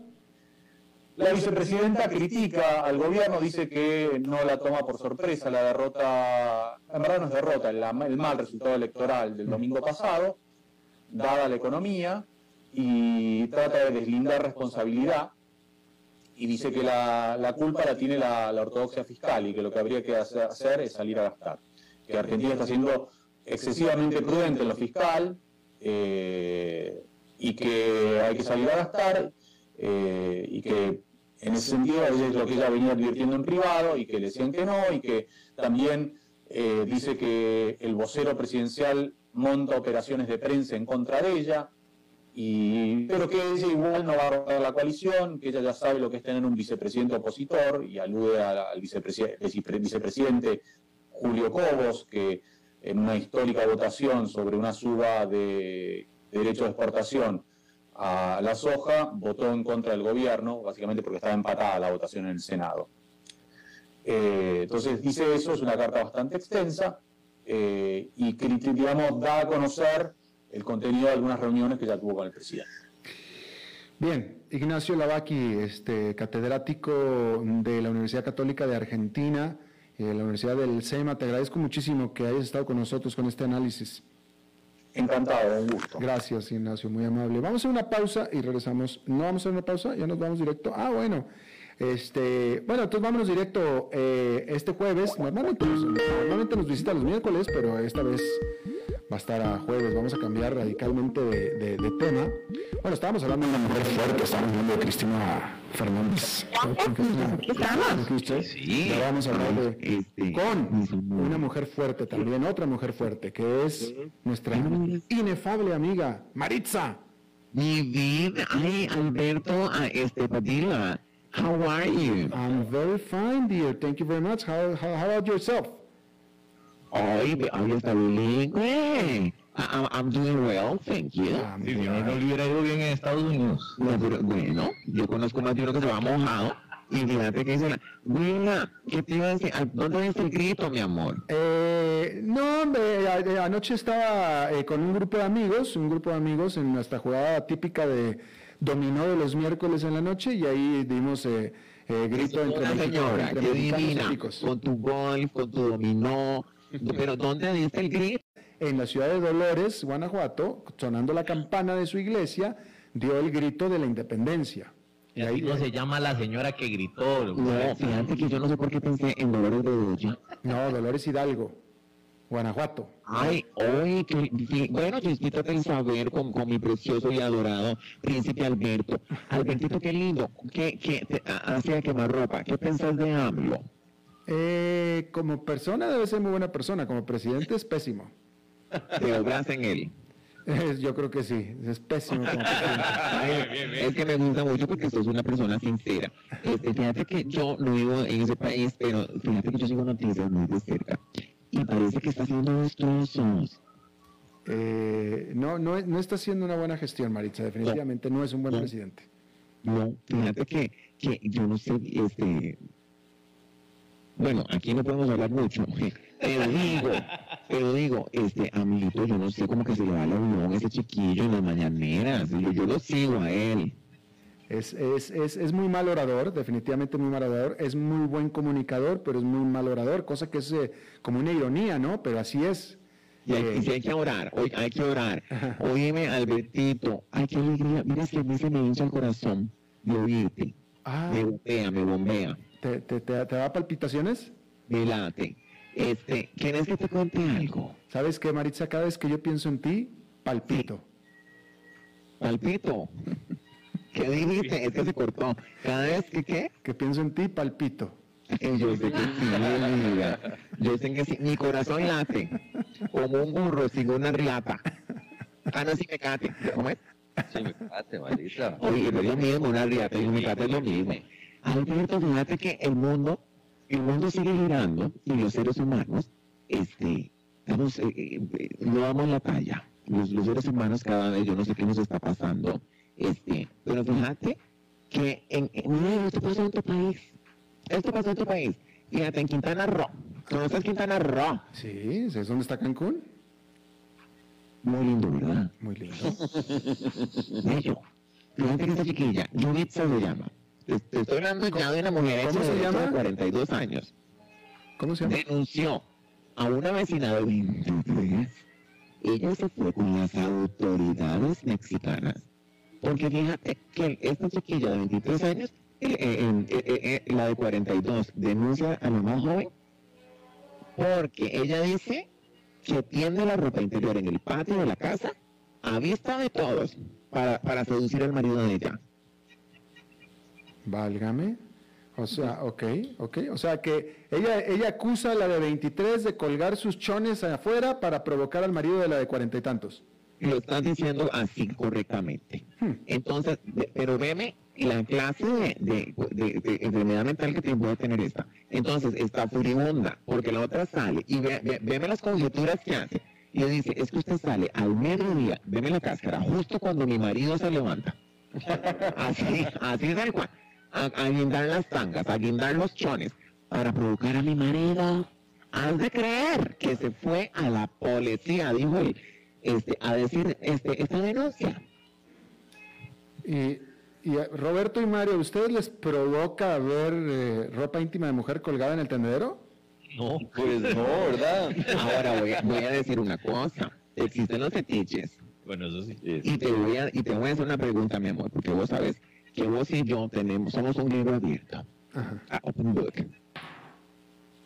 La vicepresidenta critica al gobierno, dice que no la toma por sorpresa la derrota, en verdad no es derrota, el, mal resultado electoral del domingo pasado, dada la economía, y trata de deslindar responsabilidad y dice que la, culpa la tiene la, ortodoxia fiscal y que lo que habría que hacer es salir a gastar. Que Argentina está siendo excesivamente prudente en lo fiscal eh, y que hay que salir a gastar eh, y que en ese sentido es lo que ella venía advirtiendo en privado y que le decían que no y que también eh, dice que el vocero presidencial monta operaciones de prensa en contra de ella, y, pero que ella igual no va a robar la coalición, que ella ya sabe lo que es tener un vicepresidente opositor y alude al vicepresidente, Julio Cobos, que en una histórica votación sobre una suba de derechos de exportación a la soja, votó en contra del gobierno, básicamente porque estaba empatada la votación en el Senado. Eh, entonces dice eso, es una carta bastante extensa eh, y que, digamos, da a conocer el contenido de algunas reuniones que ya tuvo con el presidente. Bien, Ignacio Lavaki, este, catedrático de la Universidad Católica de Argentina, eh, la Universidad del SEMA, te agradezco muchísimo que hayas estado con nosotros con este análisis. Encantado, un gusto. Gracias, Ignacio, muy amable. Vamos a hacer una pausa y regresamos. ¿No vamos a hacer una pausa? ¿Ya nos vamos directo? Ah, bueno. Este, bueno, entonces vámonos directo eh, este jueves. Normalmente, normalmente nos visita los miércoles, pero esta vez va a estar a jueves, vamos a cambiar radicalmente de, tema. Bueno, estábamos hablando de una mujer fuerte, estábamos hablando de Cristina Fernández. Sí. vamos a hablar de, con una mujer fuerte también, otra mujer fuerte, que es nuestra inefable amiga, Maritza. Mi vida, ay, Alberto, este, Padilla, how are you? I'm very fine, dear. Thank you very much. How, how, how about yourself? Ay, ay, está bilingüe. I'm doing well, thank you. Ah, si no, no le hubiera ido bien en Estados Unidos. No, pero bueno, yo conozco más de uno que se va mojado. Y fíjate que dice, Willa, ¿qué te iba a decir? ¿Dónde es el grito, mi amor? Eh, no, hombre, anoche estaba eh, con un grupo de amigos, un grupo de amigos en nuestra jugada típica de dominó de los miércoles en la noche y ahí dimos eh, eh grito entre, señora, entre qué divina, con tu golf, con tu dominó, pero ¿dónde dice el grito? En la ciudad de Dolores, Guanajuato, sonando la campana de su iglesia, dio el grito de la independencia. Y así no se llama la señora que gritó. No, fíjate que yo no sé por qué pensé en Dolores de Bedoya. No, Dolores Hidalgo, Guanajuato. Ay, hoy, que, que- bueno, Chisquita en saber con, con mi precioso y adorado príncipe Alberto. Albertito, qué lindo. ¿Qué, qué te ha- hace a quemar ropa? ¿Qué pensás de AMLO? Eh, como persona debe ser muy buena persona, como presidente es pésimo. ¿Te obras en él? Yo creo que sí, es pésimo como presidente. Ay, es que me gusta mucho porque sos una persona sincera. Este, fíjate que yo no vivo en ese país, pero fíjate que yo sigo noticias muy de cerca. Y parece que está haciendo destrozos. Eh, no, no, no está haciendo una buena gestión, Maritza, definitivamente no es un buen No. presidente. No, fíjate que, que yo no sé, este... Bueno, aquí no podemos hablar mucho, pero digo, pero digo, este, amiguito, yo no sé cómo que se le va el avión a ese chiquillo en las mañaneras, yo, yo lo sigo a él. Es, es, es, es muy mal orador, definitivamente muy mal orador, es muy buen comunicador, pero es muy mal orador, cosa que es eh, como una ironía, ¿no? Pero así es. Y hay, Eh, que orar, hoy hay que orar. Óyeme, Albertito, ay, qué alegría, mira que a mí se me hincha el corazón de oírte, ah, me bombea, me bombea, ¿te, te, te, te da palpitaciones? me late. Este, ¿quieres que te cuente algo? ¿Sabes qué, Maritza? Cada vez que yo pienso en ti, palpito. Palpito. ¿Qué dijiste? Es que se cortó. Cada vez que, ¿qué? Que pienso en ti, palpito. Yo sé que sí, mi vida. Yo sé que sí. Mi corazón late como un burro sin una riata. Ah, no, sí, me cate. ¿Cómo es? Sí, me cate, Marisa. Oye, es lo mismo una riata y un es lo mismo. Alberto, fíjate que el mundo, el mundo sigue girando y los seres humanos, este, estamos, eh, eh, no damos la talla. Los, los seres humanos cada vez, yo no sé qué nos está pasando, este, pero fíjate que en, en- mira, esto pasó en tu país. Esto pasó en tu país. Fíjate, en Quintana Roo. ¿Conoces Quintana Roo? Sí, ¿sabes dónde está Cancún? Muy lindo, ¿verdad? Muy lindo. Bello. Fíjate que esta chiquilla, se llama. Te, te estoy hablando ya de una mujer ¿Cómo se de- llama? de 42 años. ¿Cómo se llama? Denunció a una vecina de 23. Ella se fue con las autoridades mexicanas. Porque fíjate que esta chiquilla de 23 años, eh, eh, eh, eh, la de 42, denuncia a la más joven porque ella dice que tiende la ropa interior en el patio de la casa a vista de todos para, para seducir al marido de ella. Válgame. O sea, ok, ok. O sea que ella, ella acusa a la de 23 de colgar sus chones afuera para provocar al marido de la de cuarenta y tantos. Lo estás diciendo así correctamente. Hmm. Entonces, de- pero veme la clase de, de- de- de enfermedad mental que te puede tener esta. Entonces, está furibunda, porque la otra sale y ve, ve- veme las conjeturas que hace. Y le dice, es que usted sale al mediodía, veme la cáscara, justo cuando mi marido se levanta. Así, así tal cual. A, a guindar las tangas, a guindar los chones, para provocar a mi marido. Has de creer que se fue a la policía, dijo él, este, a decir este, esta denuncia. Y, Roberto y Mario, ¿ustedes les provoca ver eh, ropa íntima de mujer colgada en el tendedero? No, pues no, ¿verdad? Ahora voy a, voy a decir una cosa. Existen los fetiches. Bueno, eso sí. Y te voy a, y te voy a hacer una pregunta, mi amor, porque vos sabes que vos y yo tenemos, somos un libro abierto. Ajá. a Open Book.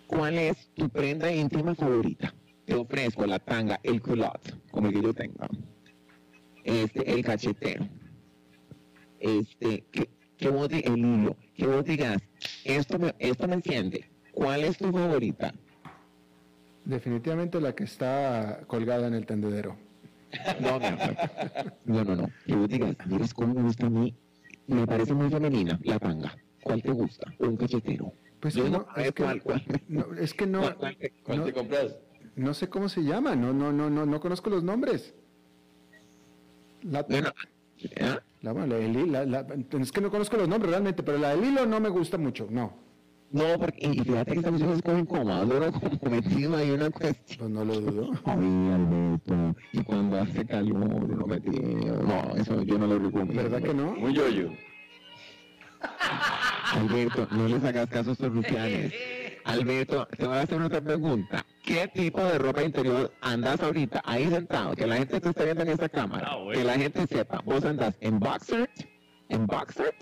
¿Cuál es tu prenda íntima favorita? Te ofrezco la tanga, el culotte, como el que yo tengo. Este, el cachetero. Este, que, que vos di- el hilo, que vos digas, esto me, esto me enciende. ¿Cuál es tu favorita? Definitivamente la que está colgada en el tendedero. No, amor. No, no, no. Que vos digas, miras cómo me gusta a mí. Me parece muy femenina la tanga. ¿Cuál te gusta? Un cachetero. Pues Yo no, no, es que, cuál, cuál. no, es que no, ¿Cuál, cuál te- ¿Cuál no, te compras? no sé cómo se llama, no, no, no, no, no conozco los nombres. La, Bueno, ¿ah? la- bueno, la- la- es que no conozco los nombres realmente, pero la del hilo no me gusta mucho, no, No, porque y fíjate que esta cuestión es como como metido ahí una cuestión. pues no lo dudo. Ay, Alberto, y cuando hace calor, uno metido. No, eso yo no lo recomiendo. ¿Verdad que no? Un yoyo. Alberto, no les hagas caso a estos rufianes. Alberto, te voy a hacer otra pregunta. qué tipo de ropa interior andas ahorita ahí sentado, que la gente te esté viendo en esta cámara, Ah, bueno. que la gente sepa, vos andas en boxer, en boxer,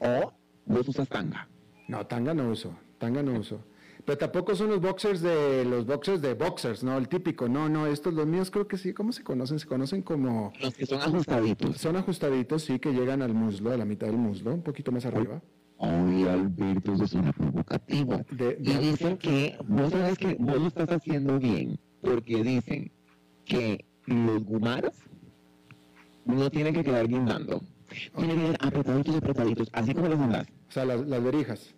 o vos usas tanga. No, tanga no uso, tanga no uso. Pero tampoco son los boxers de los boxers de boxers, no, el típico. No, no, estos los míos creo que sí. ¿Cómo se conocen? Se conocen como Los que son ajustaditos. son ajustaditos, sí, que llegan al muslo, a la mitad del muslo, un poquito más arriba. Ay, Alberto, eso suena provocativo. De- Y de- dicen que vos sabes que vos lo estás haciendo bien, porque dicen que los gumaros no tienen que quedar guindando. Tienen que apretaditos, apretaditos, así como los andás. O sea, las, las verijas.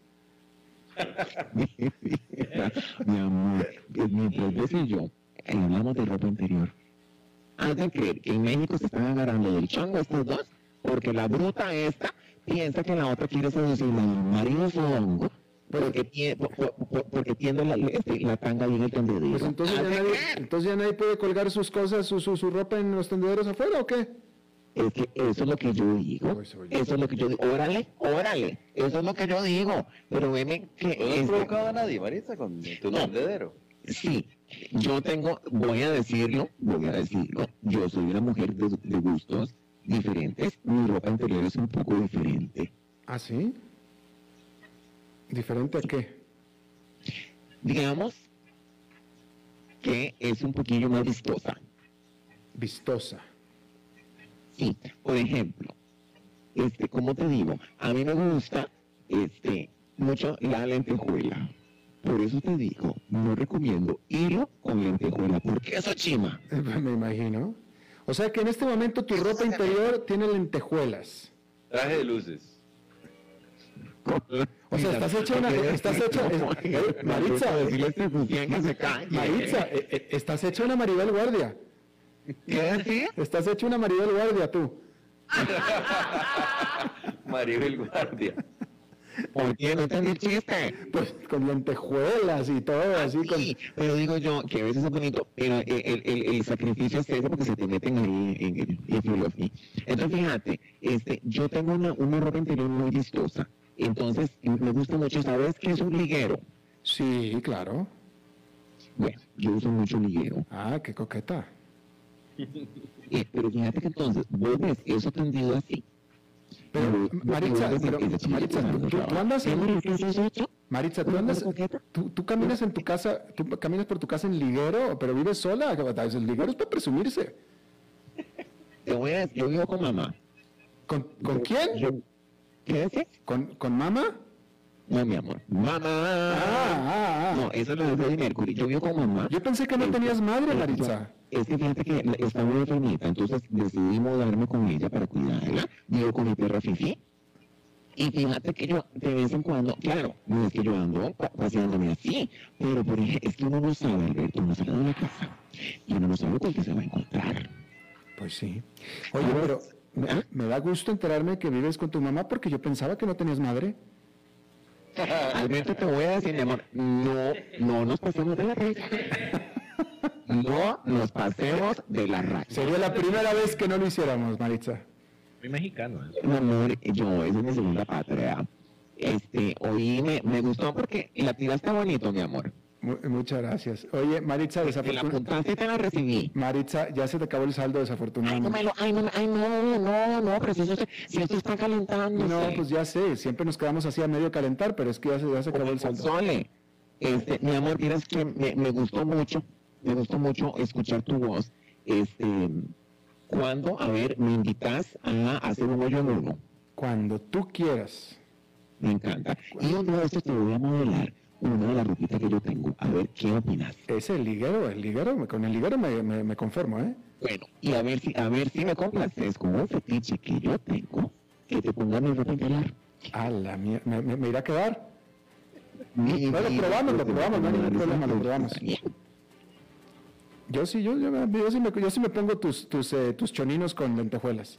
Mi amor, mientras vos y yo hablamos de ropa interior, has de creer que en México se están agarrando del chango estos dos, porque la bruta esta piensa que la otra quiere seducir al marido zongo, porque tiene, por- por- por- porque tiene la, este, la tanga bien el tendedero. Pues entonces ya, nadie, entonces ya nadie puede colgar sus cosas, su, su, su ropa en los tendederos afuera o qué? Es que eso es lo que yo digo. Eso es lo que yo digo. Órale, órale. Eso es lo que yo digo. Pero veme que... ¿No has este, provocado a nadie, Marisa, con tu No. Sí, yo tengo, voy a decirlo, voy a decirlo, yo soy una mujer de, de gustos diferentes, mi ropa interior es un poco diferente. ¿Ah, sí? ¿Diferente a qué? Digamos que es un poquillo más vistosa. Vistosa. Sí, por ejemplo, este, como te digo, a mí me gusta este, mucho la lentejuela. Por eso te digo, no recomiendo hilo con lentejuela, porque eso chima. Me imagino. O sea que en este momento tu ropa interior tiene lentejuelas. Traje de luces. O sea, estás hecha una... Estás hecha... eh, Maritza, este. Maritza, eh, eh, estás hecha una Maribel Guardia. ¿Qué decir? Estás hecha una Maribel Guardia tú. Maribel Guardia. ¿Por qué no entendí el chiste? Pues con lentejuelas y todo así con... Sí, pero digo yo que a veces es bonito, pero el, el, el, el sacrificio es eso porque se te meten ahí en el if you love me. Entonces fíjate, este, yo tengo una, una ropa interior muy vistosa, entonces me gusta mucho, ¿sabes qué es un liguero? Sí, claro. Bueno, yo uso mucho liguero, Ah, qué coqueta. Eh, pero fíjate que entonces vos ves eso tendido así. Pero, y Maritza, pero, Maritza, tú, andas ¿Qué en... Maritza, tú andas... Tú, tú caminas en tu casa, tú caminas por tu casa en liguero, pero vives sola. El liguero es para presumirse. Te voy a decir, yo vivo con mamá. ¿Con, con quién? ¿Qué decís? ¿Con, con mamá? No, mi amor. Mamá. Ah, ah, ah. No, eso es lo de Freddie Mercury. Yo vivo con mamá. Yo pensé que no tenías madre, Maritza. Es que fíjate que la- está muy enfermita, entonces decidí mudarme con ella para cuidarla. Vivo con mi perra Fifi. Y fíjate que yo, de vez en cuando, claro, no es que yo ando pa- paseándome así, pero por ejemplo, es que uno no sabe, Alberto, uno sale de la casa y uno no sabe con qué se va a encontrar. Pues sí. Oye, pero me, me da gusto enterarme que vives con tu mamá porque yo pensaba que no tenías madre. Alberto, te voy a decir, mi amor, no, no nos pasemos de la raya. No nos pasemos de la raya. Sería la primera vez que no lo hiciéramos, Maritza. Muy mexicano eso. Mi amor, yo, esa es mi segunda patria. Este, hoy me, me gustó porque la tiraste bonito, mi amor. Mu- muchas gracias. Oye, Maritza, Te la desafortunadamente... te la recibí. Maritza, ya se te acabó el saldo, Ay, no desafortunadamente. me lo, ay, no, ay, no, no, no, pero si esto, si esto está calentando. No, pues ya sé, siempre nos quedamos así a medio calentar, pero es que ya se, ya se acabó el saldo. Sole, este, mi amor, miras que me, me gustó mucho, me gustó mucho escuchar tu voz. Este, cuando, a ver, me invitas a hacer un hoyo en uno. Cuando tú quieras. Me encanta. Y un día de estos te voy a modelar una de las ropitas que yo tengo. A ver, ¿qué opinas? Es el liguero, el liguero, me- con el liguero me, me, me conformo, ¿eh? Bueno, y a ver si, a ver si me complaces con un fetiche que yo tengo, que te ponga mi ropa interior. A la mierda, me, me- me irá a quedar. Y- Bueno, y- probamos, lo probamos, no hay ningún problema, lo probamos. Yo sí, yo, yo, yo sí, me, yo sí me pongo tus, tus, eh, tus choninos con lentejuelas.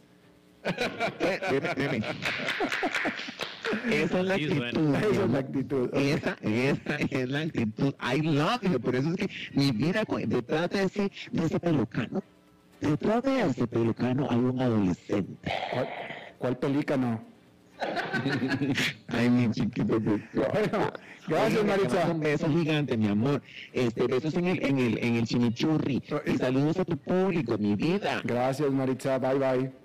Esa es la actitud. Esa es la actitud. Esa, esa es la actitud. I love you. Por eso es que mi vida, cu- detrás de ese, de ese pelucano, detrás de ese pelucano hay un adolescente. ¿Cuál, cuál pelícano? Ay, mi chiquito. precioso. Bueno, gracias, Oye, Maritza. Un beso gigante, mi amor. Este, besos en el, en el, en el chimichurri. Y saludos a tu público, mi vida. Gracias, Maritza. Bye, bye.